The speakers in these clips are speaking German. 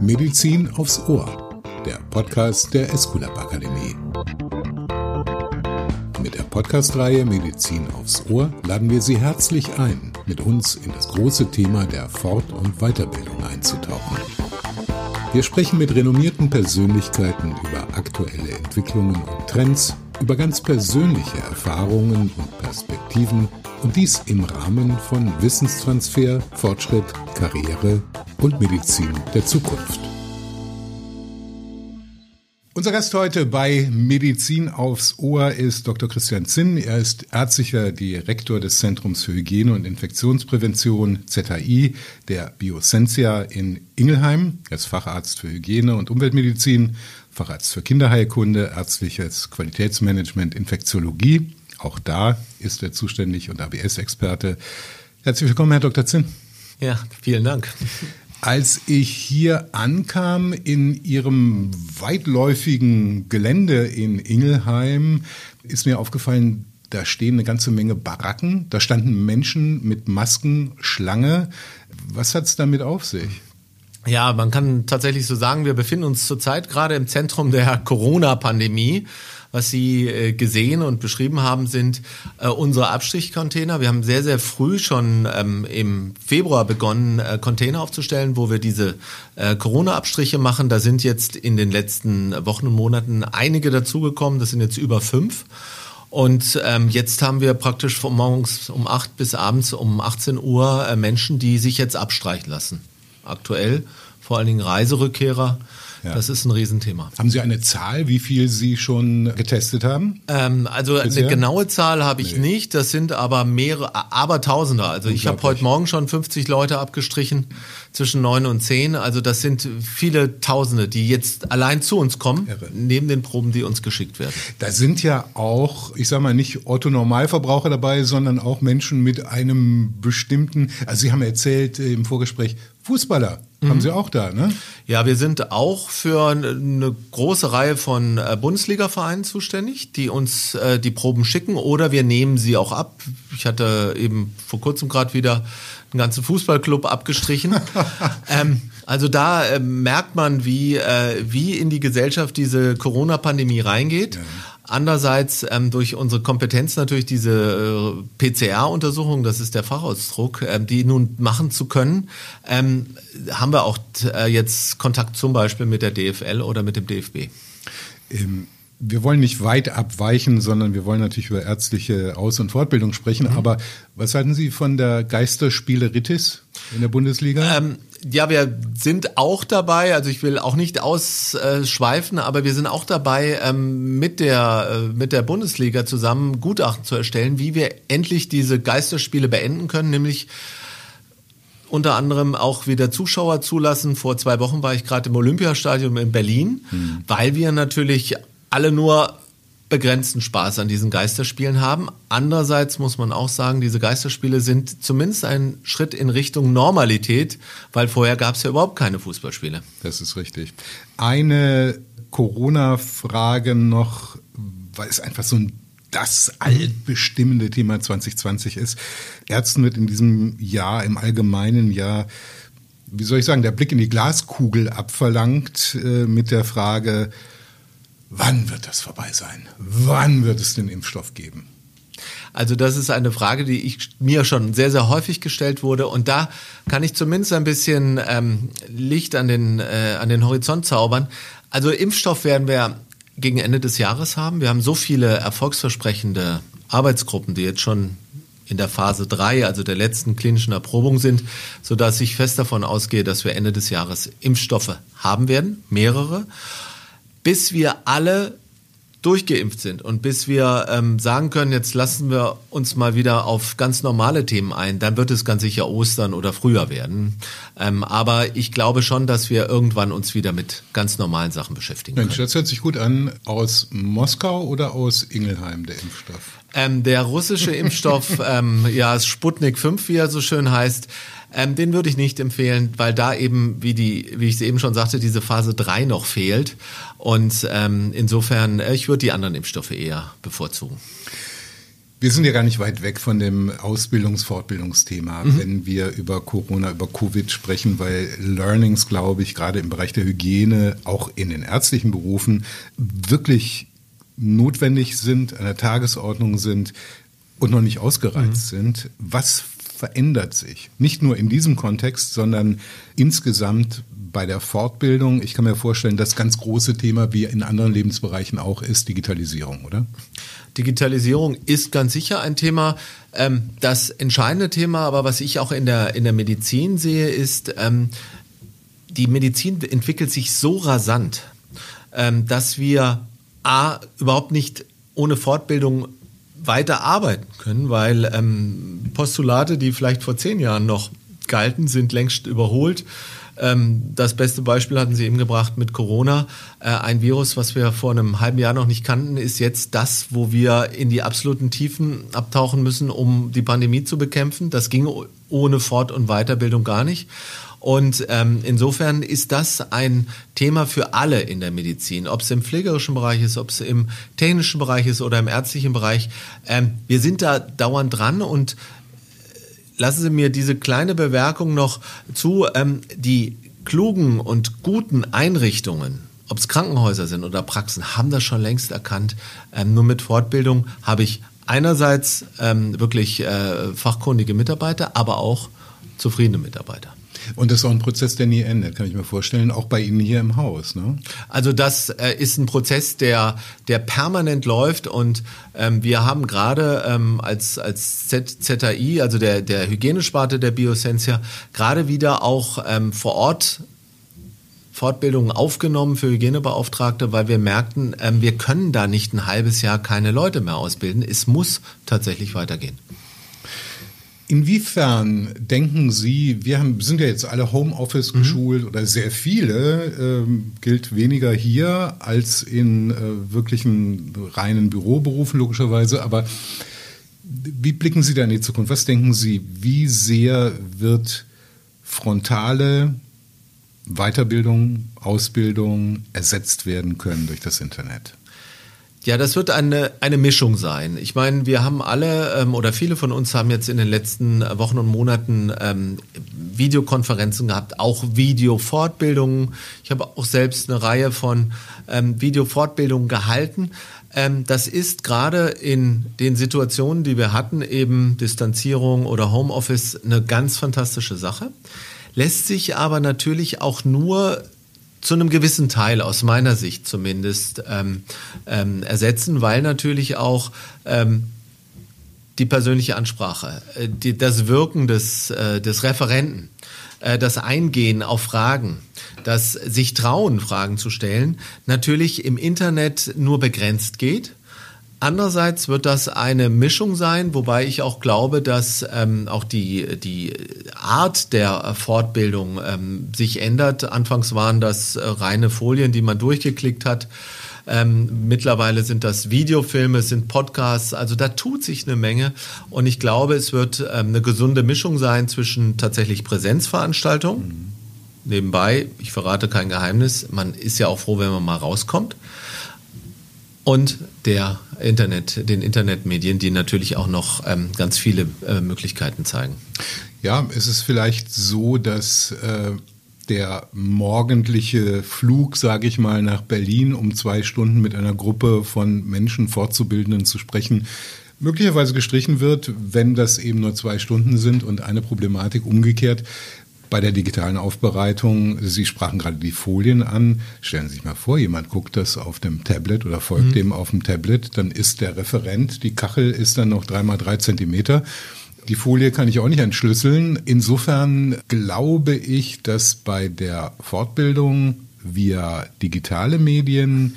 Medizin aufs Ohr, der Podcast der Esculap Akademie. Mit der Podcast-Reihe Medizin aufs Ohr laden wir Sie herzlich ein, mit uns in das große Thema der Fort- und Weiterbildung einzutauchen. Wir sprechen mit renommierten Persönlichkeiten über aktuelle Entwicklungen und Trends, über ganz persönliche Erfahrungen und Perspektiven und dies im Rahmen von Wissenstransfer, Fortschritt, Karriere und Medizin der Zukunft. Unser Gast heute bei Medizin aufs Ohr ist Dr. Christian Zinn. Er ist ärztlicher Direktor des Zentrums für Hygiene und Infektionsprävention ZHI der Biosensia in Ingelheim. Er ist Facharzt für Hygiene und Umweltmedizin, Facharzt für Kinderheilkunde, ärztliches Qualitätsmanagement, Infektiologie. Auch da ist er zuständig und ABS-Experte. Herzlich willkommen, Herr Dr. Zinn. Ja, vielen Dank. Als ich hier ankam in Ihrem weitläufigen Gelände in Ingelheim, ist mir aufgefallen, da stehen eine ganze Menge Baracken, da standen Menschen mit Masken, Schlange. Was hat es damit auf sich? Ja, man kann tatsächlich so sagen, wir befinden uns zurzeit gerade im Zentrum der Corona-Pandemie was Sie äh, gesehen und beschrieben haben, sind äh, unsere Abstrichcontainer. Wir haben sehr, sehr früh schon ähm, im Februar begonnen, äh, Container aufzustellen, wo wir diese Corona-Abstriche machen. Da sind jetzt in den letzten Wochen und Monaten einige dazugekommen. Das sind jetzt über fünf. Und ähm, jetzt haben wir praktisch von morgens um acht bis abends um 18 Uhr äh, Menschen, die sich jetzt abstreichen lassen. Aktuell vor allen Dingen Reiserückkehrer Ja. Das ist ein Riesenthema. Haben Sie eine Zahl, wie viel Sie schon getestet haben? Ähm, also Bisher? eine genaue Zahl habe ich Nee. nicht. Das sind aber mehrere, aber Tausender. Also ich habe heute Morgen schon 50 Leute abgestrichen zwischen neun und zehn. Also das sind viele Tausende, die jetzt allein zu uns kommen, Irre. neben den Proben, die uns geschickt werden. Da sind ja auch, ich sage mal, nicht Otto-Normalverbraucher dabei, sondern auch Menschen mit einem bestimmten, also Sie haben erzählt äh, im Vorgespräch, Fußballer haben Sie auch da, ne? Ja, wir sind auch für eine große Reihe von äh, Bundesliga-Vereinen zuständig, die uns äh, die Proben schicken oder wir nehmen sie auch ab. Ich hatte eben vor kurzem gerade wieder einen ganzen Fußballclub abgestrichen. ähm, also da äh, merkt man, wie, äh, wie in die Gesellschaft diese Corona-Pandemie reingeht. Andererseits ähm, durch unsere Kompetenz natürlich diese äh, PCR-Untersuchung, das ist der Fachausdruck, ähm, die nun machen zu können, ähm, haben wir auch äh, jetzt Kontakt zum Beispiel mit der DFL oder mit dem DFB. Ähm, wir wollen nicht weit abweichen, sondern wir wollen natürlich über ärztliche Aus- und Fortbildung sprechen. Mhm. Aber was halten Sie von der Geisterspieleritis in der Bundesliga? Ja, wir sind auch dabei, also ich will auch nicht ausschweifen, aber wir sind auch dabei, ähm, mit, der, äh, mit der Bundesliga zusammen Gutachten zu erstellen, wie wir endlich diese Geisterspiele beenden können, nämlich unter anderem auch wieder Zuschauer zulassen. Vor zwei Wochen war ich gerade im Olympiastadion in Berlin, weil wir natürlich alle nur begrenzten Spaß an diesen Geisterspielen haben. Andererseits muss man auch sagen, diese Geisterspiele sind zumindest ein Schritt in Richtung Normalität, weil vorher gab es ja überhaupt keine Fußballspiele. Das ist richtig. Eine Corona-Frage noch, weil es einfach so ein das altbestimmende Thema 2020 ist. Ärzten wird in diesem Jahr, im allgemeinen Jahr, wie soll ich sagen, der Blick in die Glaskugel abverlangt äh, mit der Frage, wann wird das vorbei sein? Wann wird es den Impfstoff geben? Also das ist eine Frage, die ich mir schon sehr, sehr häufig gestellt wurde. Und da kann ich zumindest ein bisschen ähm, Licht an den, äh, an den Horizont zaubern. Also Impfstoff werden wir gegen Ende des Jahres haben. Wir haben so viele erfolgsversprechende Arbeitsgruppen, die jetzt schon in der Phase 3, also der letzten klinischen Erprobung sind, sodass ich fest davon ausgehe, dass wir Ende des Jahres Impfstoffe haben werden, mehrere, bis wir alle durchgeimpft sind und bis wir ähm, sagen können, jetzt lassen wir uns mal wieder auf ganz normale Themen ein, dann wird es ganz sicher Ostern oder früher werden. Ähm, aber ich glaube schon, dass wir irgendwann uns wieder mit ganz normalen Sachen beschäftigen Mensch, können. das hört sich gut an. Aus Moskau oder aus Ingelheim, der Impfstoff? Ähm, der russische Impfstoff, ähm, ja, Sputnik 5, wie er so schön heißt, ähm, den würde ich nicht empfehlen, weil da eben, wie, die, wie ich es eben schon sagte, diese Phase 3 noch fehlt. Und ähm, insofern, äh, ich würde die anderen Impfstoffe eher bevorzugen. Wir sind ja gar nicht weit weg von dem Ausbildungs-Fortbildungsthema, mhm. wenn wir über Corona, über Covid sprechen, weil Learnings, glaube ich, gerade im Bereich der Hygiene, auch in den ärztlichen Berufen, wirklich notwendig sind, an der Tagesordnung sind und noch nicht ausgereizt mhm. sind. Was verändert sich? Nicht nur in diesem Kontext, sondern insgesamt bei der Fortbildung. Ich kann mir vorstellen, das ganz große Thema, wie in anderen Lebensbereichen auch, ist Digitalisierung, oder? Digitalisierung ist ganz sicher ein Thema. Ähm, das entscheidende Thema, aber was ich auch in der, in der Medizin sehe, ist, ähm, die Medizin entwickelt sich so rasant, ähm, dass wir A, überhaupt nicht ohne Fortbildung weiter arbeiten können, weil ähm, Postulate, die vielleicht vor zehn Jahren noch galten, sind längst überholt. Ähm, das beste Beispiel hatten Sie eben gebracht mit Corona. Äh, ein Virus, was wir vor einem halben Jahr noch nicht kannten, ist jetzt das, wo wir in die absoluten Tiefen abtauchen müssen, um die Pandemie zu bekämpfen. Das ging ohne Fort- und Weiterbildung gar nicht. Und ähm, insofern ist das ein Thema für alle in der Medizin, ob es im pflegerischen Bereich ist, ob es im technischen Bereich ist oder im ärztlichen Bereich. Ähm, wir sind da dauernd dran und lassen Sie mir diese kleine Bemerkung noch zu. Ähm, die klugen und guten Einrichtungen, ob es Krankenhäuser sind oder Praxen, haben das schon längst erkannt. Ähm, nur mit Fortbildung habe ich einerseits ähm, wirklich äh, fachkundige Mitarbeiter, aber auch zufriedene Mitarbeiter. Und das ist auch ein Prozess, der nie endet, kann ich mir vorstellen, auch bei Ihnen hier im Haus. Ne? Also das äh, ist ein Prozess, der, der permanent läuft und ähm, wir haben gerade ähm, als, als Z ZAI, also der, der Hygienesparte der Biosensia, gerade wieder auch ähm, vor Ort Fortbildungen aufgenommen für Hygienebeauftragte, weil wir merkten, ähm, wir können da nicht ein halbes Jahr keine Leute mehr ausbilden. Es muss tatsächlich weitergehen. Inwiefern denken Sie, wir haben, sind ja jetzt alle Homeoffice mhm. geschult oder sehr viele, ähm, gilt weniger hier als in äh, wirklichen reinen Büroberufen logischerweise, aber wie blicken Sie da in die Zukunft? Was denken Sie, wie sehr wird frontale Weiterbildung, Ausbildung ersetzt werden können durch das Internet? Ja, das wird eine, eine Mischung sein. Ich meine, wir haben alle ähm, oder viele von uns haben jetzt in den letzten Wochen und Monaten ähm, Videokonferenzen gehabt, auch Videofortbildungen. Ich habe auch selbst eine Reihe von ähm, Videofortbildungen gehalten. Ähm, das ist gerade in den Situationen, die wir hatten, eben Distanzierung oder Homeoffice, eine ganz fantastische Sache lässt sich aber natürlich auch nur zu einem gewissen Teil, aus meiner Sicht zumindest, ähm, ähm, ersetzen, weil natürlich auch ähm, die persönliche Ansprache, äh, die, das Wirken des, äh, des Referenten, äh, das Eingehen auf Fragen, das sich trauen, Fragen zu stellen, natürlich im Internet nur begrenzt geht Andererseits wird das eine Mischung sein, wobei ich auch glaube, dass ähm, auch die, die Art der Fortbildung ähm, sich ändert. Anfangs waren das äh, reine Folien, die man durchgeklickt hat. Ähm, mittlerweile sind das Videofilme, es sind Podcasts, also da tut sich eine Menge und ich glaube, es wird ähm, eine gesunde Mischung sein zwischen tatsächlich Präsenzveranstaltungen. Mhm. Nebenbei, ich verrate kein Geheimnis, man ist ja auch froh, wenn man mal rauskommt und der Internet, den Internetmedien, die natürlich auch noch ähm, ganz viele äh, Möglichkeiten zeigen. Ja, es ist vielleicht so, dass äh, der morgendliche Flug, sage ich mal, nach Berlin, um zwei Stunden mit einer Gruppe von Menschen Fortzubildenden zu sprechen, möglicherweise gestrichen wird, wenn das eben nur zwei Stunden sind und eine Problematik umgekehrt bei der digitalen Aufbereitung, Sie sprachen gerade die Folien an, stellen Sie sich mal vor, jemand guckt das auf dem Tablet oder folgt mhm. dem auf dem Tablet, dann ist der Referent, die Kachel ist dann noch dreimal drei Zentimeter. Die Folie kann ich auch nicht entschlüsseln. Insofern glaube ich, dass bei der Fortbildung via digitale Medien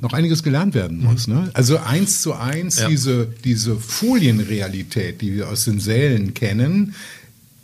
noch einiges gelernt werden muss. Mhm. Ne? Also eins zu eins ja. diese, diese Folienrealität, die wir aus den Sälen kennen,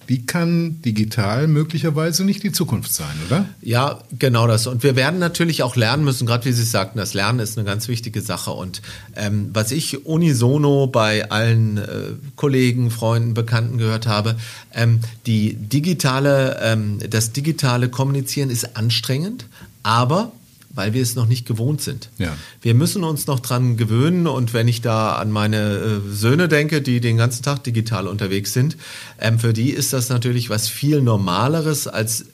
die kann digital möglicherweise nicht die Zukunft sein, oder? Ja, genau das. Und wir werden natürlich auch lernen müssen, gerade wie Sie sagten, das Lernen ist eine ganz wichtige Sache. Und ähm, was ich unisono bei allen äh, Kollegen, Freunden, Bekannten gehört habe, ähm, die digitale, ähm, das digitale Kommunizieren ist anstrengend, aber weil wir es noch nicht gewohnt sind. Ja. Wir müssen uns noch dran gewöhnen und wenn ich da an meine äh, Söhne denke, die den ganzen Tag digital unterwegs sind, ähm, für die ist das natürlich was viel Normaleres als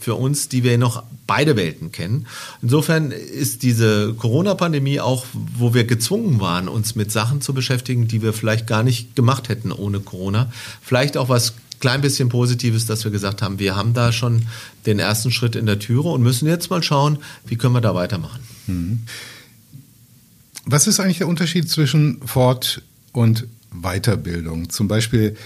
für uns, die wir noch beide Welten kennen. Insofern ist diese Corona-Pandemie auch, wo wir gezwungen waren, uns mit Sachen zu beschäftigen, die wir vielleicht gar nicht gemacht hätten ohne Corona, vielleicht auch was klein bisschen Positives, dass wir gesagt haben, wir haben da schon den ersten Schritt in der Türe und müssen jetzt mal schauen, wie können wir da weitermachen. Mhm. Was ist eigentlich der Unterschied zwischen Fort- und Weiterbildung? Zum Beispiel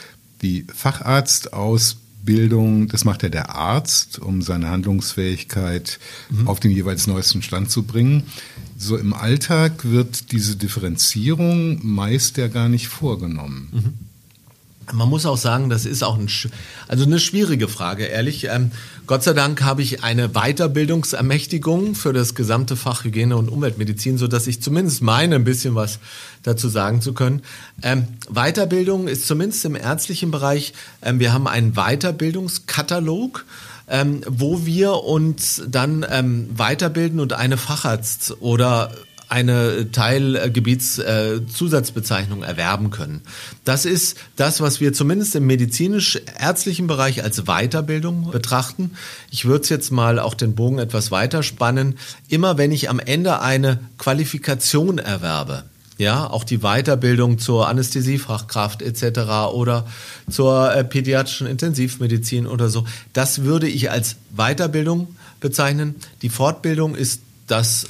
die Facharztausbildung Bildung, das macht ja der Arzt, um seine Handlungsfähigkeit mhm. auf den jeweils neuesten Stand zu bringen. So im Alltag wird diese Differenzierung meist ja gar nicht vorgenommen. Mhm. Man muss auch sagen, das ist auch ein, also eine schwierige Frage, ehrlich. Ähm, Gott sei Dank habe ich eine Weiterbildungsermächtigung für das gesamte Fach Hygiene und Umweltmedizin, so dass ich zumindest meine, ein bisschen was dazu sagen zu können. Ähm, Weiterbildung ist zumindest im ärztlichen Bereich, ähm, wir haben einen Weiterbildungskatalog. Ähm, wo wir uns dann ähm, weiterbilden und eine Facharzt oder eine Teilgebietszusatzbezeichnung erwerben können. Das ist das, was wir zumindest im medizinisch-ärztlichen Bereich als Weiterbildung betrachten. Ich würde es jetzt mal auch den Bogen etwas weiter spannen. Immer wenn ich am Ende eine Qualifikation erwerbe, ja, auch die Weiterbildung zur Anästhesiefachkraft etc. oder zur äh, pädiatrischen Intensivmedizin oder so, das würde ich als Weiterbildung bezeichnen. Die Fortbildung ist das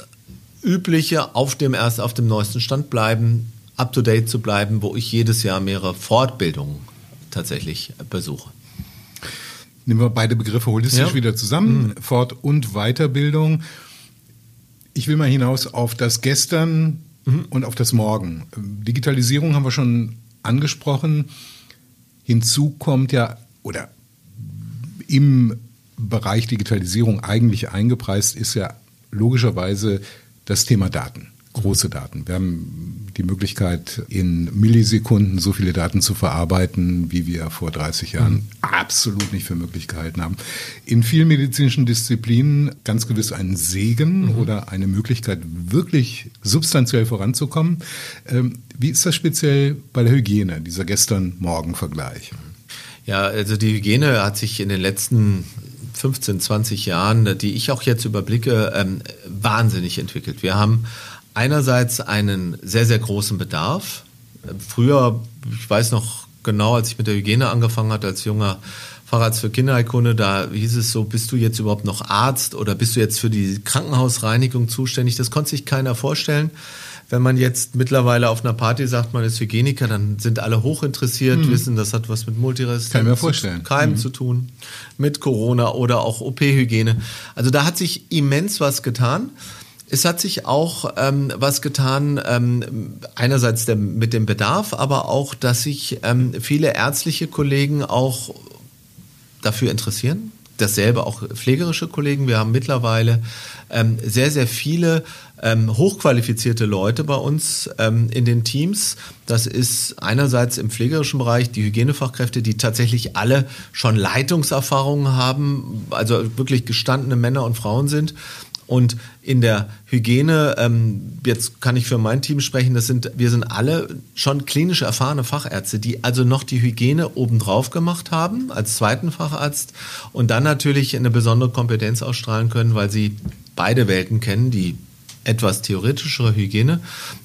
übliche auf dem erst auf dem neuesten Stand bleiben, up to date zu bleiben, wo ich jedes Jahr mehrere Fortbildungen tatsächlich besuche. Nehmen wir beide Begriffe holistisch ja. wieder zusammen, mhm. Fort- und Weiterbildung. Ich will mal hinaus auf das Gestern mhm. und auf das Morgen. Digitalisierung haben wir schon angesprochen. Hinzu kommt ja, oder im Bereich Digitalisierung eigentlich eingepreist ist ja logischerweise das Thema Daten, große Daten. Wir haben die Möglichkeit, in Millisekunden so viele Daten zu verarbeiten, wie wir vor 30 Jahren mhm. absolut nicht für möglich gehalten haben. In vielen medizinischen Disziplinen ganz gewiss ein Segen mhm. oder eine Möglichkeit, wirklich substanziell voranzukommen. Ähm, wie ist das speziell bei der Hygiene, dieser Gestern-Morgen-Vergleich? Ja, also die Hygiene hat sich in den letzten 15, 20 Jahren, die ich auch jetzt überblicke, ähm, wahnsinnig entwickelt. Wir haben einerseits einen sehr, sehr großen Bedarf. Früher, ich weiß noch genau, als ich mit der Hygiene angefangen hatte, als junger Facharzt für Kinderheilkunde, da hieß es so, bist du jetzt überhaupt noch Arzt oder bist du jetzt für die Krankenhausreinigung zuständig? Das konnte sich keiner vorstellen. Wenn man jetzt mittlerweile auf einer Party sagt, man ist Hygieniker, dann sind alle hochinteressiert, mhm. wissen, das hat was mit Multiresistenz, Keimen mhm. zu tun, mit Corona oder auch OP-Hygiene. Also da hat sich immens was getan. Es hat sich auch ähm, was getan, ähm, einerseits der, mit dem Bedarf, aber auch, dass sich ähm, viele ärztliche Kollegen auch dafür interessieren. Dasselbe auch pflegerische Kollegen. Wir haben mittlerweile ähm, sehr, sehr viele ähm, hochqualifizierte Leute bei uns ähm, in den Teams. Das ist einerseits im pflegerischen Bereich die Hygienefachkräfte, die tatsächlich alle schon Leitungserfahrungen haben, also wirklich gestandene Männer und Frauen sind. Und in der Hygiene, ähm, jetzt kann ich für mein Team sprechen, das sind, wir sind alle schon klinisch erfahrene Fachärzte, die also noch die Hygiene obendrauf gemacht haben als zweiten Facharzt und dann natürlich eine besondere Kompetenz ausstrahlen können, weil sie beide Welten kennen, die etwas theoretischere Hygiene,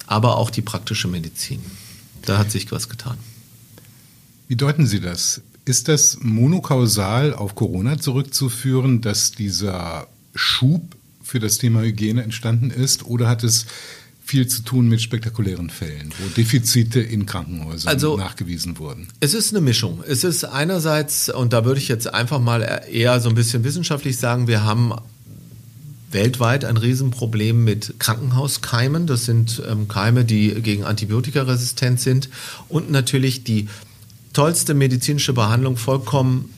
aber auch die praktische Medizin. Da hat sich was getan. Wie deuten Sie das? Ist das monokausal auf Corona zurückzuführen, dass dieser Schub für das Thema Hygiene entstanden ist oder hat es viel zu tun mit spektakulären Fällen, wo Defizite in Krankenhäusern also, nachgewiesen wurden? Es ist eine Mischung. Es ist einerseits, und da würde ich jetzt einfach mal eher so ein bisschen wissenschaftlich sagen, wir haben weltweit ein Riesenproblem mit Krankenhauskeimen. Das sind ähm, Keime, die gegen Antibiotika resistent sind und natürlich die tollste medizinische Behandlung vollkommen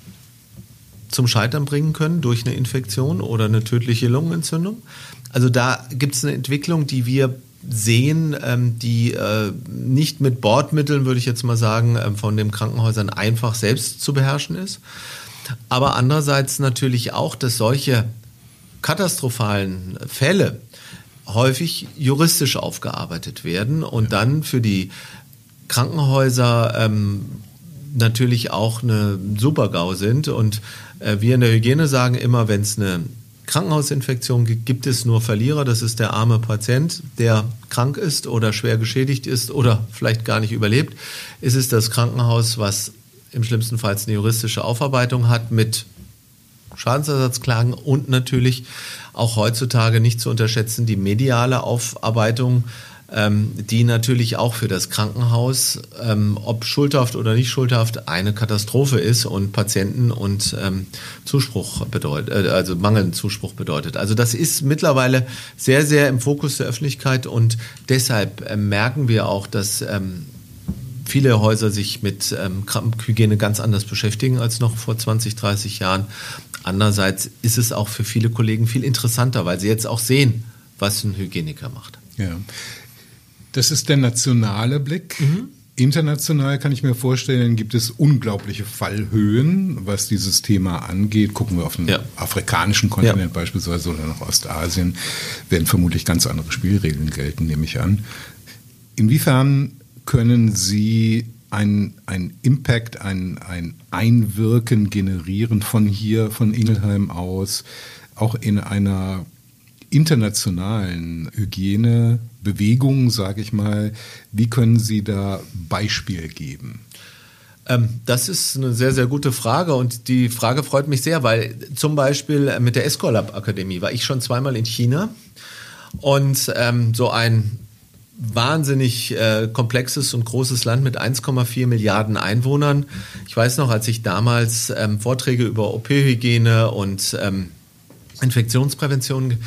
zum Scheitern bringen können durch eine Infektion oder eine tödliche Lungenentzündung. Also da gibt es eine Entwicklung, die wir sehen, ähm, die äh, nicht mit Bordmitteln, würde ich jetzt mal sagen, ähm, von den Krankenhäusern einfach selbst zu beherrschen ist. Aber andererseits natürlich auch, dass solche katastrophalen Fälle häufig juristisch aufgearbeitet werden und dann für die Krankenhäuser ähm, natürlich auch eine Super-GAU sind. Und äh, wir in der Hygiene sagen immer, wenn es eine Krankenhausinfektion gibt, gibt es nur Verlierer. Das ist der arme Patient, der krank ist oder schwer geschädigt ist oder vielleicht gar nicht überlebt. Ist es das Krankenhaus, was im schlimmsten Fall eine juristische Aufarbeitung hat mit Schadensersatzklagen und natürlich auch heutzutage nicht zu unterschätzen die mediale Aufarbeitung ähm, die natürlich auch für das Krankenhaus, ähm, ob schuldhaft oder nicht schuldhaft, eine Katastrophe ist und Patienten und ähm, Zuspruch bedeutet, äh, also mangelnden Zuspruch bedeutet. Also das ist mittlerweile sehr, sehr im Fokus der Öffentlichkeit und deshalb äh, merken wir auch, dass ähm, viele Häuser sich mit ähm, Hygiene ganz anders beschäftigen als noch vor 20, 30 Jahren. Andererseits ist es auch für viele Kollegen viel interessanter, weil sie jetzt auch sehen, was ein Hygieniker macht. Ja. Das ist der nationale Blick. Mhm. International kann ich mir vorstellen, gibt es unglaubliche Fallhöhen, was dieses Thema angeht. Gucken wir auf den ja. afrikanischen Kontinent ja. beispielsweise oder nach Ostasien, werden vermutlich ganz andere Spielregeln gelten, nehme ich an. Inwiefern können Sie ein, ein Impact, ein, ein Einwirken generieren von hier, von Ingelheim aus, auch in einer internationalen Hygienebewegung, sage ich mal, wie können Sie da Beispiel geben? Ähm, das ist eine sehr, sehr gute Frage und die Frage freut mich sehr, weil zum Beispiel mit der Escolab Akademie war ich schon zweimal in China und ähm, so ein wahnsinnig äh, komplexes und großes Land mit 1,4 Milliarden Einwohnern. Ich weiß noch, als ich damals ähm, Vorträge über OP-Hygiene und ähm, Infektionsprävention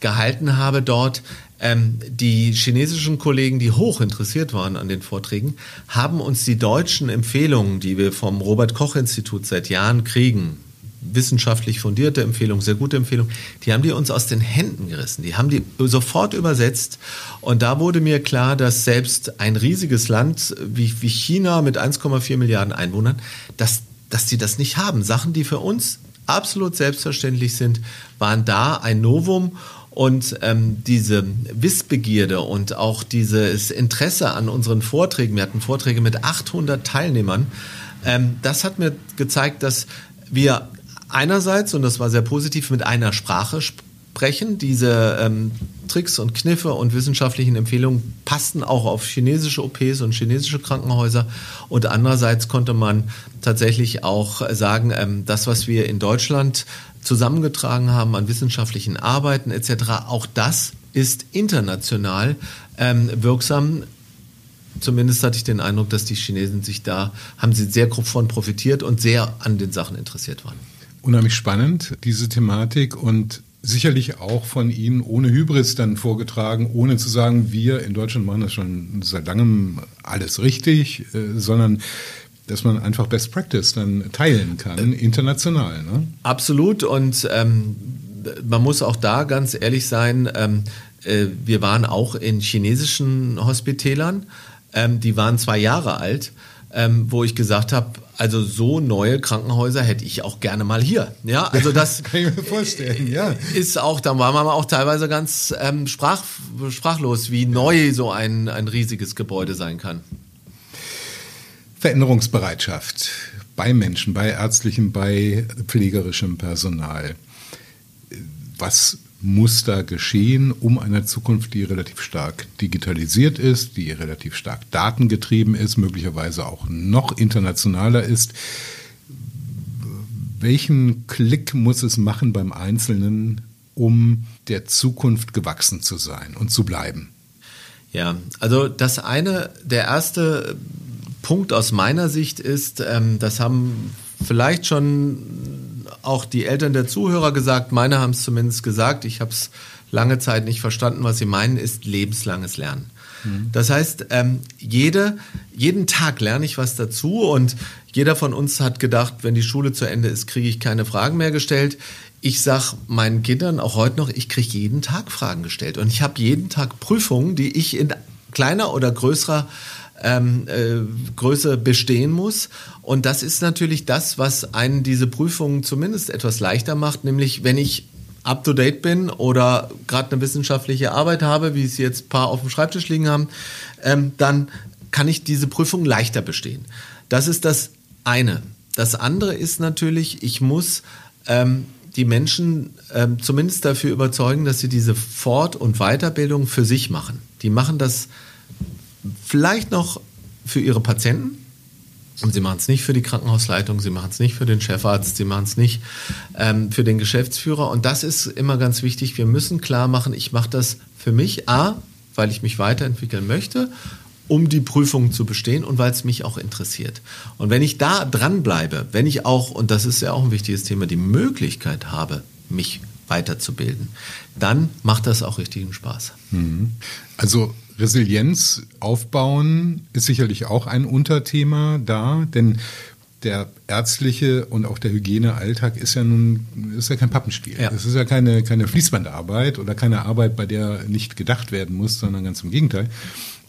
gehalten habe dort. Ähm, die chinesischen Kollegen, die hoch interessiert waren an den Vorträgen, haben uns die deutschen Empfehlungen, die wir vom Robert Koch Institut seit Jahren kriegen, wissenschaftlich fundierte Empfehlungen, sehr gute Empfehlungen, die haben die uns aus den Händen gerissen. Die haben die sofort übersetzt. Und da wurde mir klar, dass selbst ein riesiges Land wie, wie China mit 1,4 Milliarden Einwohnern, dass, dass die das nicht haben. Sachen, die für uns absolut selbstverständlich sind, waren da ein Novum. Und ähm, diese Wissbegierde und auch dieses Interesse an unseren Vorträgen, wir hatten Vorträge mit 800 Teilnehmern, ähm, das hat mir gezeigt, dass wir einerseits, und das war sehr positiv, mit einer Sprache sprechen. Diese ähm, Tricks und Kniffe und wissenschaftlichen Empfehlungen passten auch auf chinesische OPs und chinesische Krankenhäuser. Und andererseits konnte man tatsächlich auch sagen, ähm, das, was wir in Deutschland zusammengetragen haben an wissenschaftlichen Arbeiten etc. Auch das ist international ähm, wirksam. Zumindest hatte ich den Eindruck, dass die Chinesen sich da, haben sie sehr grob von profitiert und sehr an den Sachen interessiert waren. Unheimlich spannend, diese Thematik und sicherlich auch von Ihnen ohne Hybris dann vorgetragen, ohne zu sagen, wir in Deutschland machen das schon seit langem alles richtig, äh, sondern dass man einfach Best Practice dann teilen kann, international. Ne? Absolut und ähm, man muss auch da ganz ehrlich sein, ähm, äh, wir waren auch in chinesischen Hospitälern, ähm, die waren zwei Jahre alt, ähm, wo ich gesagt habe, also so neue Krankenhäuser hätte ich auch gerne mal hier. Ja, also das kann ich mir vorstellen. Ja, ist auch, da war man auch teilweise ganz ähm, sprach, sprachlos, wie neu so ein ein riesiges Gebäude sein kann. Veränderungsbereitschaft bei Menschen, bei ärztlichem, bei pflegerischem Personal. Was muss da geschehen, um eine Zukunft, die relativ stark digitalisiert ist, die relativ stark datengetrieben ist, möglicherweise auch noch internationaler ist? Welchen Klick muss es machen beim Einzelnen, um der Zukunft gewachsen zu sein und zu bleiben? Ja, also das eine, der erste Punkt aus meiner Sicht ist, ähm, das haben vielleicht schon auch die Eltern der Zuhörer gesagt, meine haben es zumindest gesagt, ich habe es lange Zeit nicht verstanden, was sie meinen, ist lebenslanges Lernen. Mhm. Das heißt, ähm, jede, jeden Tag lerne ich was dazu und jeder von uns hat gedacht, wenn die Schule zu Ende ist, kriege ich keine Fragen mehr gestellt. Ich sage meinen Kindern auch heute noch, ich kriege jeden Tag Fragen gestellt und ich habe jeden Tag Prüfungen, die ich in kleiner oder größerer ähm, äh, Größe bestehen muss. Und das ist natürlich das, was einen diese Prüfungen zumindest etwas leichter macht, nämlich wenn ich up-to-date bin oder gerade eine wissenschaftliche Arbeit habe, wie es jetzt ein paar auf dem Schreibtisch liegen haben, ähm, dann kann ich diese Prüfung leichter bestehen. Das ist das eine. Das andere ist natürlich, ich muss ähm, die Menschen ähm, zumindest dafür überzeugen, dass sie diese Fort- und Weiterbildung für sich machen. Die machen das vielleicht noch für ihre Patienten, und sie machen es nicht für die Krankenhausleitung, sie machen es nicht für den Chefarzt, sie machen es nicht ähm, für den Geschäftsführer. Und das ist immer ganz wichtig. Wir müssen klar machen, ich mache das für mich, a, weil ich mich weiterentwickeln möchte, um die Prüfung zu bestehen und weil es mich auch interessiert. Und wenn ich da dranbleibe, wenn ich auch, und das ist ja auch ein wichtiges Thema, die Möglichkeit habe, mich weiterzubilden, dann macht das auch richtigen Spaß. Mhm. Also Resilienz aufbauen ist sicherlich auch ein Unterthema da, denn der ärztliche und auch der Hygienealltag ist ja nun ist ja kein Pappenstiel. Es ja. ist ja keine, keine Fließbandarbeit oder keine Arbeit, bei der nicht gedacht werden muss, sondern ganz im Gegenteil.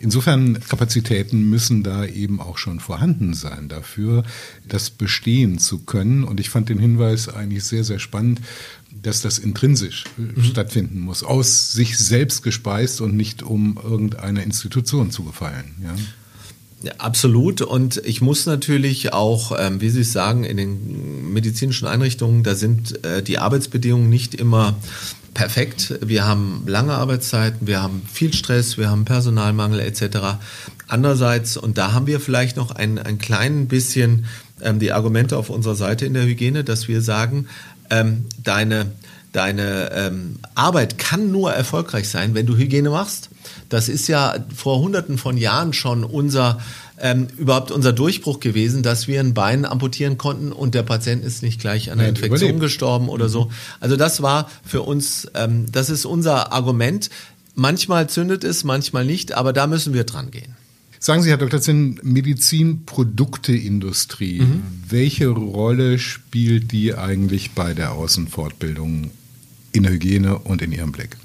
Insofern Kapazitäten müssen da eben auch schon vorhanden sein dafür, das bestehen zu können. Und ich fand den Hinweis eigentlich sehr, sehr spannend, dass das intrinsisch mhm. stattfinden muss, aus sich selbst gespeist und nicht um irgendeiner Institution zu gefallen. Ja? Ja, absolut. Und ich muss natürlich auch, ähm, wie Sie es sagen, in den medizinischen Einrichtungen, da sind äh, die Arbeitsbedingungen nicht immer perfekt. Wir haben lange Arbeitszeiten, wir haben viel Stress, wir haben Personalmangel etc. Andererseits, und da haben wir vielleicht noch ein, ein klein bisschen ähm, die Argumente auf unserer Seite in der Hygiene, dass wir sagen, ähm, deine, deine ähm, Arbeit kann nur erfolgreich sein, wenn du Hygiene machst. Das ist ja vor hunderten von Jahren schon unser ähm, überhaupt unser Durchbruch gewesen, dass wir ein Bein amputieren konnten und der Patient ist nicht gleich an einer Infektion überlebt. gestorben oder mhm. so. Also das war für uns, ähm, das ist unser Argument. Manchmal zündet es, manchmal nicht, aber da müssen wir dran gehen. Sagen Sie, Herr Dr. Zinn, Medizinprodukteindustrie, mhm. welche Rolle spielt die eigentlich bei der Außenfortbildung in der Hygiene und in Ihrem Blick?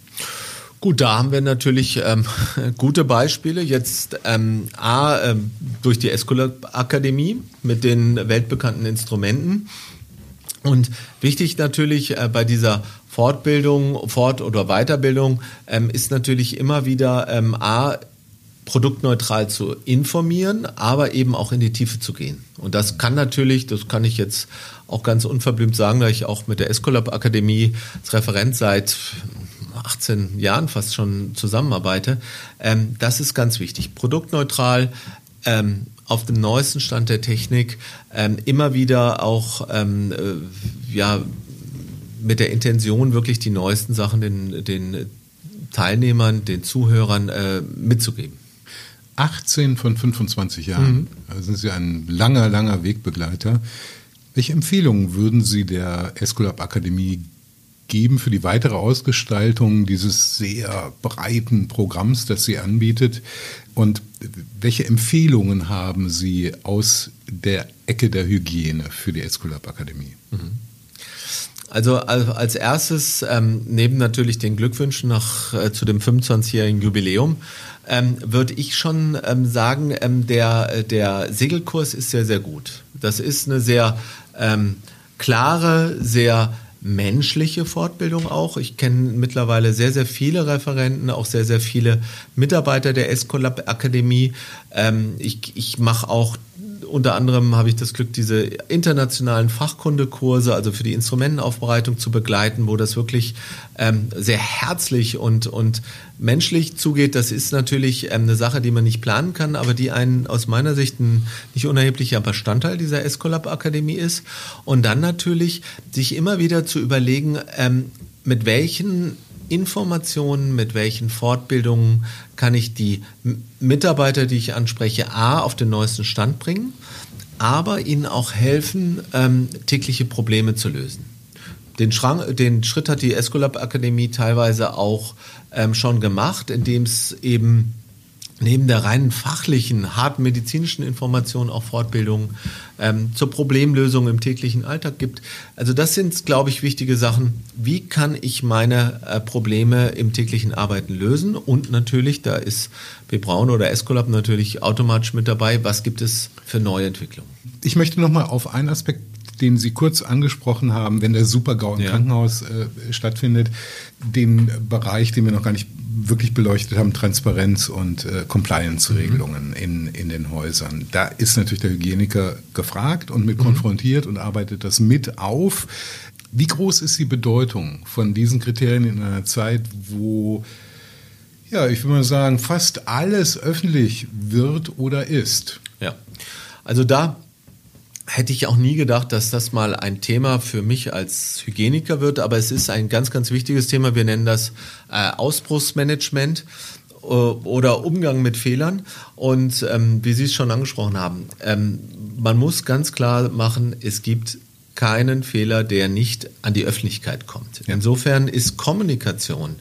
Gut, da haben wir natürlich ähm, gute Beispiele. Jetzt ähm, A, ähm, durch die Escolab Akademie mit den weltbekannten Instrumenten. Und wichtig natürlich äh, bei dieser Fortbildung, Fort- oder Weiterbildung ähm, ist natürlich immer wieder ähm, A, produktneutral zu informieren, aber eben auch in die Tiefe zu gehen. Und das kann natürlich, das kann ich jetzt auch ganz unverblümt sagen, da ich auch mit der Escolab Akademie als Referent seit 18 Jahren fast schon zusammenarbeite. Ähm, das ist ganz wichtig. Produktneutral, ähm, auf dem neuesten Stand der Technik, ähm, immer wieder auch ähm, äh, ja, mit der Intention, wirklich die neuesten Sachen den, den Teilnehmern, den Zuhörern äh, mitzugeben. 18 von 25 Jahren. Mhm. Also sind Sie ein langer, langer Wegbegleiter. Welche Empfehlungen würden Sie der Escolab Akademie geben für die weitere Ausgestaltung dieses sehr breiten Programms, das sie anbietet? Und welche Empfehlungen haben Sie aus der Ecke der Hygiene für die Escolab Akademie? Mhm. Also als erstes, ähm, neben natürlich den Glückwünschen nach, äh, zu dem 25-jährigen Jubiläum, ähm, würde ich schon ähm, sagen, ähm, der, der Segelkurs ist sehr, sehr gut. Das ist eine sehr ähm, klare, sehr menschliche Fortbildung auch. Ich kenne mittlerweile sehr, sehr viele Referenten, auch sehr, sehr viele Mitarbeiter der Escolab Akademie. Ähm, ich ich mache auch unter anderem habe ich das Glück, diese internationalen Fachkundekurse, also für die Instrumentenaufbereitung zu begleiten, wo das wirklich ähm, sehr herzlich und, und menschlich zugeht. Das ist natürlich ähm, eine Sache, die man nicht planen kann, aber die ein aus meiner Sicht ein nicht unerheblicher Bestandteil dieser Escolab Akademie ist. Und dann natürlich sich immer wieder zu überlegen, ähm, mit welchen Informationen, mit welchen Fortbildungen kann ich die Mitarbeiter, die ich anspreche, A, auf den neuesten Stand bringen, aber ihnen auch helfen, ähm, tägliche Probleme zu lösen. Den, Schrank, den Schritt hat die Escolab Akademie teilweise auch ähm, schon gemacht, indem es eben neben der reinen fachlichen, harten medizinischen Information auch Fortbildungen ähm, zur Problemlösung im täglichen Alltag gibt. Also das sind, glaube ich, wichtige Sachen. Wie kann ich meine äh, Probleme im täglichen Arbeiten lösen? Und natürlich, da ist B. Braun oder Escolab natürlich automatisch mit dabei. Was gibt es für neue Entwicklungen? Ich möchte nochmal auf einen Aspekt den Sie kurz angesprochen haben, wenn der Supergau im ja. Krankenhaus äh, stattfindet, den Bereich, den wir noch gar nicht wirklich beleuchtet haben, Transparenz und äh, Compliance-Regelungen mhm. in, in den Häusern. Da ist natürlich der Hygieniker gefragt und mit mhm. konfrontiert und arbeitet das mit auf. Wie groß ist die Bedeutung von diesen Kriterien in einer Zeit, wo, ja, ich würde mal sagen, fast alles öffentlich wird oder ist? Ja, also da hätte ich auch nie gedacht, dass das mal ein Thema für mich als Hygieniker wird, aber es ist ein ganz, ganz wichtiges Thema. Wir nennen das äh, Ausbruchsmanagement äh, oder Umgang mit Fehlern. Und ähm, wie Sie es schon angesprochen haben, ähm, man muss ganz klar machen, es gibt keinen Fehler, der nicht an die Öffentlichkeit kommt. Insofern ist Kommunikation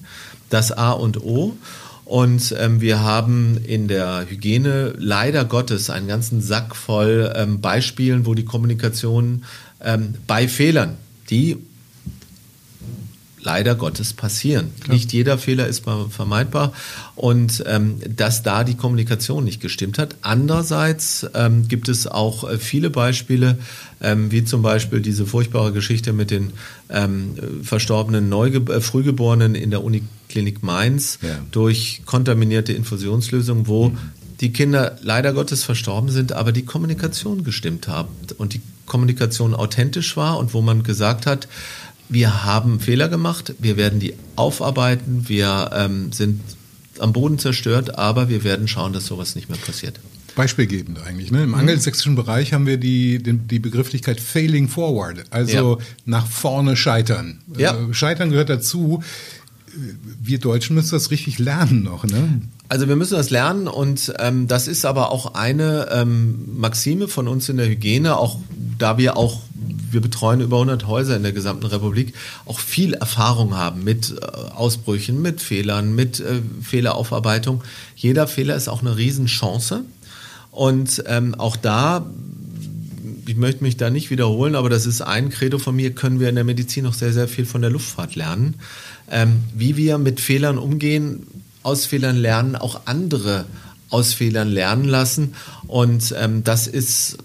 das A und O. Und ähm, wir haben in der Hygiene leider Gottes einen ganzen Sack voll ähm, Beispielen, wo die Kommunikation ähm, bei Fehlern, die leider Gottes passieren. Klar. Nicht jeder Fehler ist vermeidbar und ähm, dass da die Kommunikation nicht gestimmt hat. Andererseits ähm, gibt es auch äh, viele Beispiele, ähm, wie zum Beispiel diese furchtbare Geschichte mit den ähm, verstorbenen Neuge äh, Frühgeborenen in der Uniklinik Mainz ja. durch kontaminierte Infusionslösungen, wo mhm. die Kinder leider Gottes verstorben sind, aber die Kommunikation gestimmt haben und die Kommunikation authentisch war und wo man gesagt hat, wir haben Fehler gemacht, wir werden die aufarbeiten, wir ähm, sind am Boden zerstört, aber wir werden schauen, dass sowas nicht mehr passiert. Beispielgebend eigentlich. Ne? Im mhm. angelsächsischen Bereich haben wir die, die, die, Begrifflichkeit failing forward, also ja. nach vorne scheitern. Ja. Äh, scheitern gehört dazu. Wir Deutschen müssen das richtig lernen noch. Ne? Also wir müssen das lernen und ähm, das ist aber auch eine ähm, Maxime von uns in der Hygiene, auch da wir auch wir betreuen über 100 Häuser in der gesamten Republik, auch viel Erfahrung haben mit äh, Ausbrüchen, mit Fehlern, mit äh, Fehleraufarbeitung. Jeder Fehler ist auch eine Riesenchance. Und ähm, auch da, ich möchte mich da nicht wiederholen, aber das ist ein Credo von mir, können wir in der Medizin noch sehr, sehr viel von der Luftfahrt lernen. Ähm, wie wir mit Fehlern umgehen, aus Fehlern lernen, auch andere aus Fehlern lernen lassen. Und ähm, das ist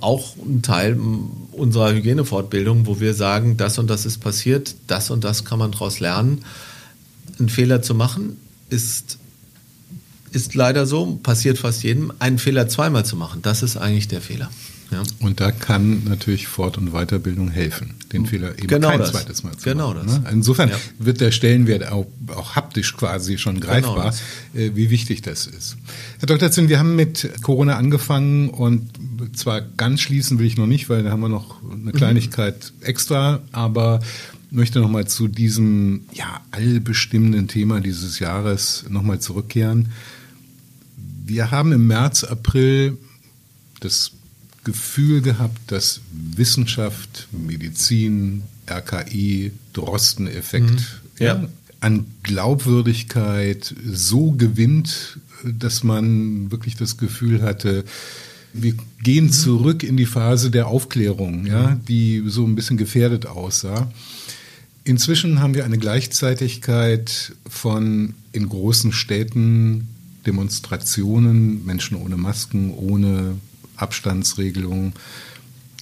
auch ein Teil unserer Hygienefortbildung, wo wir sagen, das und das ist passiert, das und das kann man daraus lernen. Einen Fehler zu machen ist, ist leider so, passiert fast jedem. Einen Fehler zweimal zu machen, das ist eigentlich der Fehler. Ja. Und da kann natürlich Fort- und Weiterbildung helfen, den Fehler eben genau kein das. zweites Mal zu genau machen. Das. Ne? Insofern ja. wird der Stellenwert auch, auch haptisch quasi schon genau greifbar, genau wie wichtig das ist. Herr Dr. Zinn, wir haben mit Corona angefangen und zwar ganz schließen will ich noch nicht, weil da haben wir noch eine mhm. Kleinigkeit mhm. extra, aber möchte nochmal zu diesem ja, allbestimmenden Thema dieses Jahres nochmal zurückkehren. Wir haben im März, April das Gefühl gehabt, dass Wissenschaft, Medizin, RKI, Drosten-Effekt mhm. ja. an Glaubwürdigkeit so gewinnt, dass man wirklich das Gefühl hatte, wir gehen mhm. zurück in die Phase der Aufklärung, ja, mhm. die so ein bisschen gefährdet aussah. Inzwischen haben wir eine Gleichzeitigkeit von in großen Städten Demonstrationen, Menschen ohne Masken, ohne Abstandsregelungen.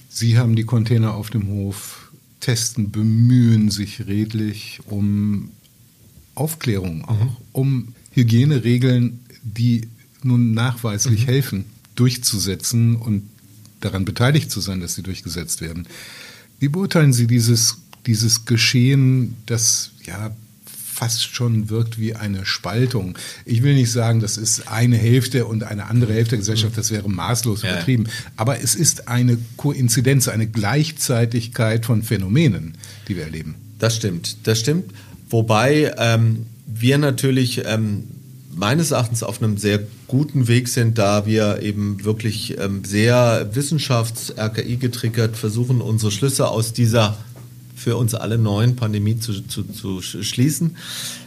Sie haben die Container auf dem Hof, testen, bemühen sich redlich um Aufklärung, auch mhm. um Hygieneregeln, die nun nachweislich mhm. helfen, durchzusetzen und daran beteiligt zu sein, dass sie durchgesetzt werden. Wie beurteilen Sie dieses, dieses Geschehen, das ja fast schon wirkt wie eine Spaltung. Ich will nicht sagen, das ist eine Hälfte und eine andere Hälfte der Gesellschaft, das wäre maßlos übertrieben. Aber es ist eine Koinzidenz, eine Gleichzeitigkeit von Phänomenen, die wir erleben. Das stimmt, das stimmt. Wobei ähm, wir natürlich ähm, meines Erachtens auf einem sehr guten Weg sind, da wir eben wirklich ähm, sehr wissenschafts-RKI getriggert versuchen, unsere Schlüsse aus dieser für uns alle neuen Pandemie zu, zu, zu schließen.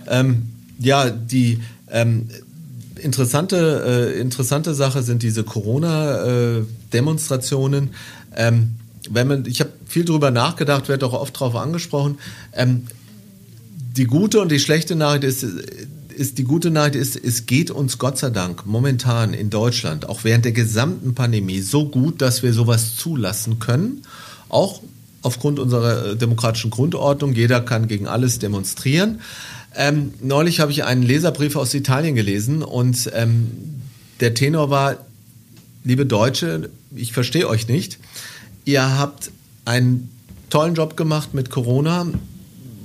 Ähm, ja, die ähm, interessante, äh, interessante Sache sind diese Corona-Demonstrationen. Äh, ähm, wenn man, ich habe viel darüber nachgedacht, werde auch oft darauf angesprochen. Ähm, die gute und die schlechte Nachricht ist, ist die gute Nachricht ist, es geht uns Gott sei Dank momentan in Deutschland, auch während der gesamten Pandemie, so gut, dass wir sowas zulassen können auch aufgrund unserer äh, demokratischen Grundordnung. Jeder kann gegen alles demonstrieren. Ähm, neulich habe ich einen Leserbrief aus Italien gelesen und ähm, der Tenor war, liebe Deutsche, ich verstehe euch nicht. Ihr habt einen tollen Job gemacht mit Corona.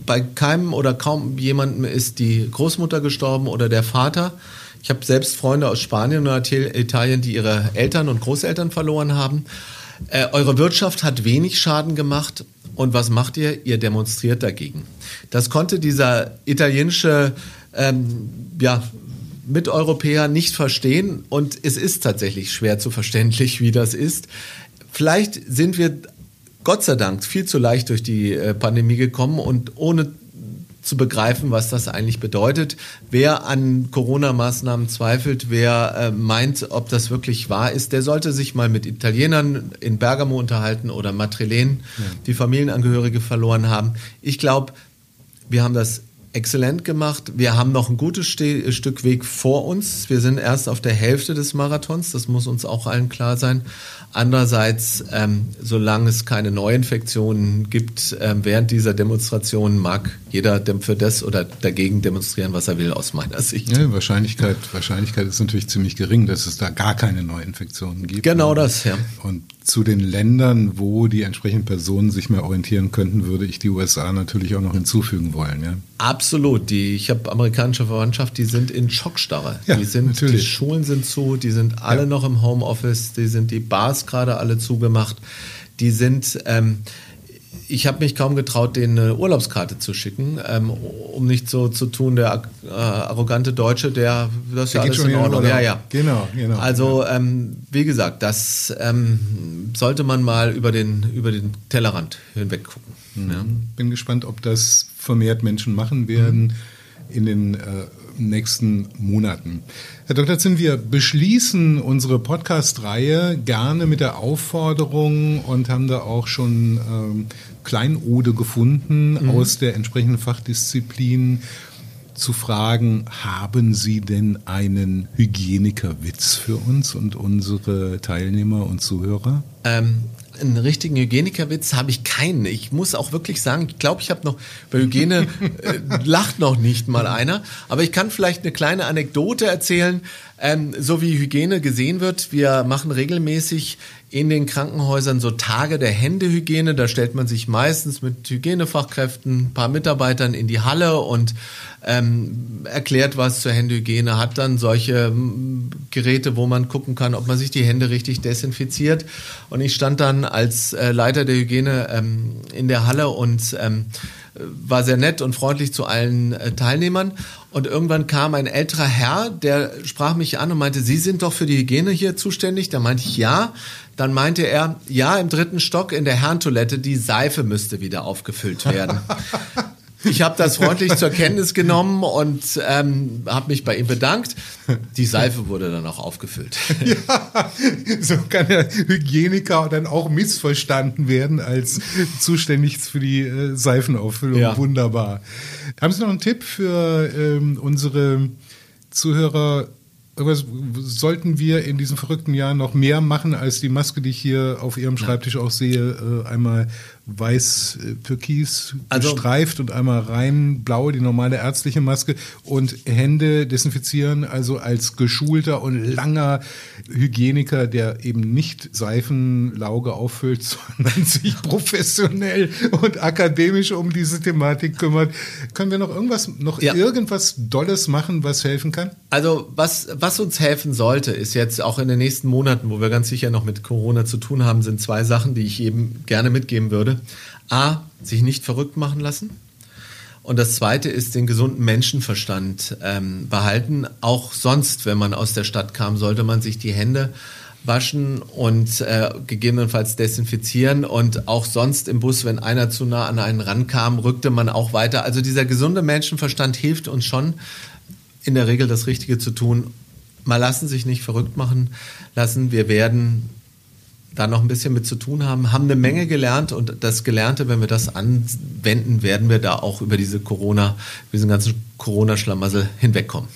Bei keinem oder kaum jemandem ist die Großmutter gestorben oder der Vater. Ich habe selbst Freunde aus Spanien und Italien, die ihre Eltern und Großeltern verloren haben. Äh, eure Wirtschaft hat wenig Schaden gemacht. Und was macht ihr? Ihr demonstriert dagegen. Das konnte dieser italienische ähm, ja, Miteuropäer nicht verstehen. Und es ist tatsächlich schwer zu verständlich, wie das ist. Vielleicht sind wir Gott sei Dank viel zu leicht durch die äh, Pandemie gekommen und ohne zu begreifen, was das eigentlich bedeutet. Wer an Corona-Maßnahmen zweifelt, wer äh, meint, ob das wirklich wahr ist, der sollte sich mal mit Italienern in Bergamo unterhalten oder Matrilenen, ja. die Familienangehörige verloren haben. Ich glaube, wir haben das exzellent gemacht. Wir haben noch ein gutes Ste Stück Weg vor uns. Wir sind erst auf der Hälfte des Marathons, das muss uns auch allen klar sein. Andererseits, ähm, solange es keine Neuinfektionen gibt, ähm, während dieser Demonstration mag jeder für das oder dagegen demonstrieren, was er will, aus meiner Sicht. Ja, Wahrscheinlichkeit, Wahrscheinlichkeit ist natürlich ziemlich gering, dass es da gar keine Neuinfektionen gibt. Genau das, ja. Und zu den Ländern, wo die entsprechenden Personen sich mehr orientieren könnten, würde ich die USA natürlich auch noch hinzufügen wollen. Ja? Absolut. Die, ich habe amerikanische Verwandtschaft, die sind in Schockstarre. Ja, die, sind, natürlich. die Schulen sind zu, die sind alle ja. noch im Homeoffice, die sind die Bars gerade alle zugemacht. Die sind, ähm, ich habe mich kaum getraut, denen eine Urlaubskarte zu schicken, ähm, um nicht so zu tun, der äh, arrogante Deutsche, der das ist ja alles in Ordnung. Ja, ja. Genau, genau. Also ähm, wie gesagt, das ähm, sollte man mal über den über den Tellerrand hinweg gucken. Mhm. Ja. Bin gespannt, ob das vermehrt Menschen machen werden. Mhm in den äh, nächsten Monaten. Herr Dr. Zinn, wir beschließen unsere Podcast-Reihe gerne mit der Aufforderung und haben da auch schon ähm, Kleinode gefunden mhm. aus der entsprechenden Fachdisziplin zu fragen, haben Sie denn einen Hygienikerwitz für uns und unsere Teilnehmer und Zuhörer? Ähm, einen richtigen Hygienikerwitz habe ich keinen. Ich muss auch wirklich sagen, ich glaube, ich habe noch bei Hygiene äh, lacht noch nicht mal einer. Aber ich kann vielleicht eine kleine Anekdote erzählen, ähm, so wie Hygiene gesehen wird. Wir machen regelmäßig in den Krankenhäusern so Tage der Händehygiene. Da stellt man sich meistens mit Hygienefachkräften, ein paar Mitarbeitern in die Halle und ähm, erklärt was zur Händehygiene, hat dann solche Geräte, wo man gucken kann, ob man sich die Hände richtig desinfiziert. Und ich stand dann als äh, Leiter der Hygiene ähm, in der Halle und ähm, war sehr nett und freundlich zu allen äh, Teilnehmern. Und irgendwann kam ein älterer Herr, der sprach mich an und meinte, Sie sind doch für die Hygiene hier zuständig. Da meinte ich, ja. Dann meinte er, ja, im dritten Stock in der Herrentoilette, die Seife müsste wieder aufgefüllt werden. Ich habe das freundlich zur Kenntnis genommen und ähm, habe mich bei ihm bedankt. Die Seife wurde dann auch aufgefüllt. Ja, so kann der Hygieniker dann auch missverstanden werden als zuständig für die äh, Seifenauffüllung. Ja. Wunderbar. Haben Sie noch einen Tipp für ähm, unsere Zuhörer? Was sollten wir in diesem verrückten Jahr noch mehr machen als die Maske, die ich hier auf Ihrem Schreibtisch auch sehe? Äh, einmal weiß äh, türkis also, gestreift und einmal rein blau, die normale ärztliche Maske und Hände desinfizieren, also als geschulter und langer Hygieniker, der eben nicht Seifenlauge auffüllt, sondern sich professionell und akademisch um diese Thematik kümmert. Können wir noch irgendwas, noch ja. irgendwas Dolles machen, was helfen kann? Also was, was uns helfen sollte, ist jetzt auch in den nächsten Monaten, wo wir ganz sicher noch mit Corona zu tun haben, sind zwei Sachen, die ich eben gerne mitgeben A, sich nicht verrückt machen lassen. Und das Zweite ist den gesunden Menschenverstand ähm, behalten. Auch sonst, wenn man aus der Stadt kam, sollte man sich die Hände waschen und äh, gegebenenfalls desinfizieren. Und auch sonst im Bus, wenn einer zu nah an einen rankam, rückte man auch weiter. Also dieser gesunde Menschenverstand hilft uns schon, in der Regel das Richtige zu tun. Mal lassen sich nicht verrückt machen lassen. Wir werden da noch ein bisschen mit zu tun haben, haben eine Menge gelernt und das Gelernte, wenn wir das anwenden, werden wir da auch über diese Corona, diesen ganzen Corona-Schlamassel hinwegkommen.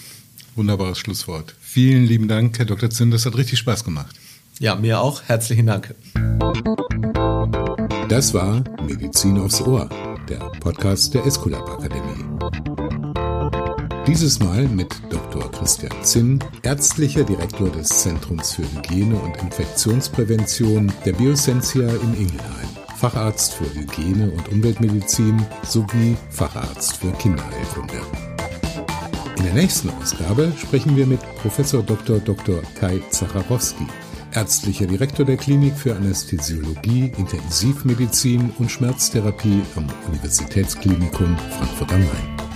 Wunderbares Schlusswort. Vielen lieben Dank, Herr Dr. Zinn, das hat richtig Spaß gemacht. Ja, mir auch. Herzlichen Dank. Das war Medizin aufs Ohr, der Podcast der Esculap Akademie. Dieses Mal mit Dr. Christian Zinn, ärztlicher Direktor des Zentrums für Hygiene und Infektionsprävention der Biosensia in Ingelheim, Facharzt für Hygiene und Umweltmedizin sowie Facharzt für Kinderheilkunde. In der nächsten Ausgabe sprechen wir mit Professor Dr. Dr. Kai Zacharowski, ärztlicher Direktor der Klinik für Anästhesiologie, Intensivmedizin und Schmerztherapie am Universitätsklinikum Frankfurt am Main.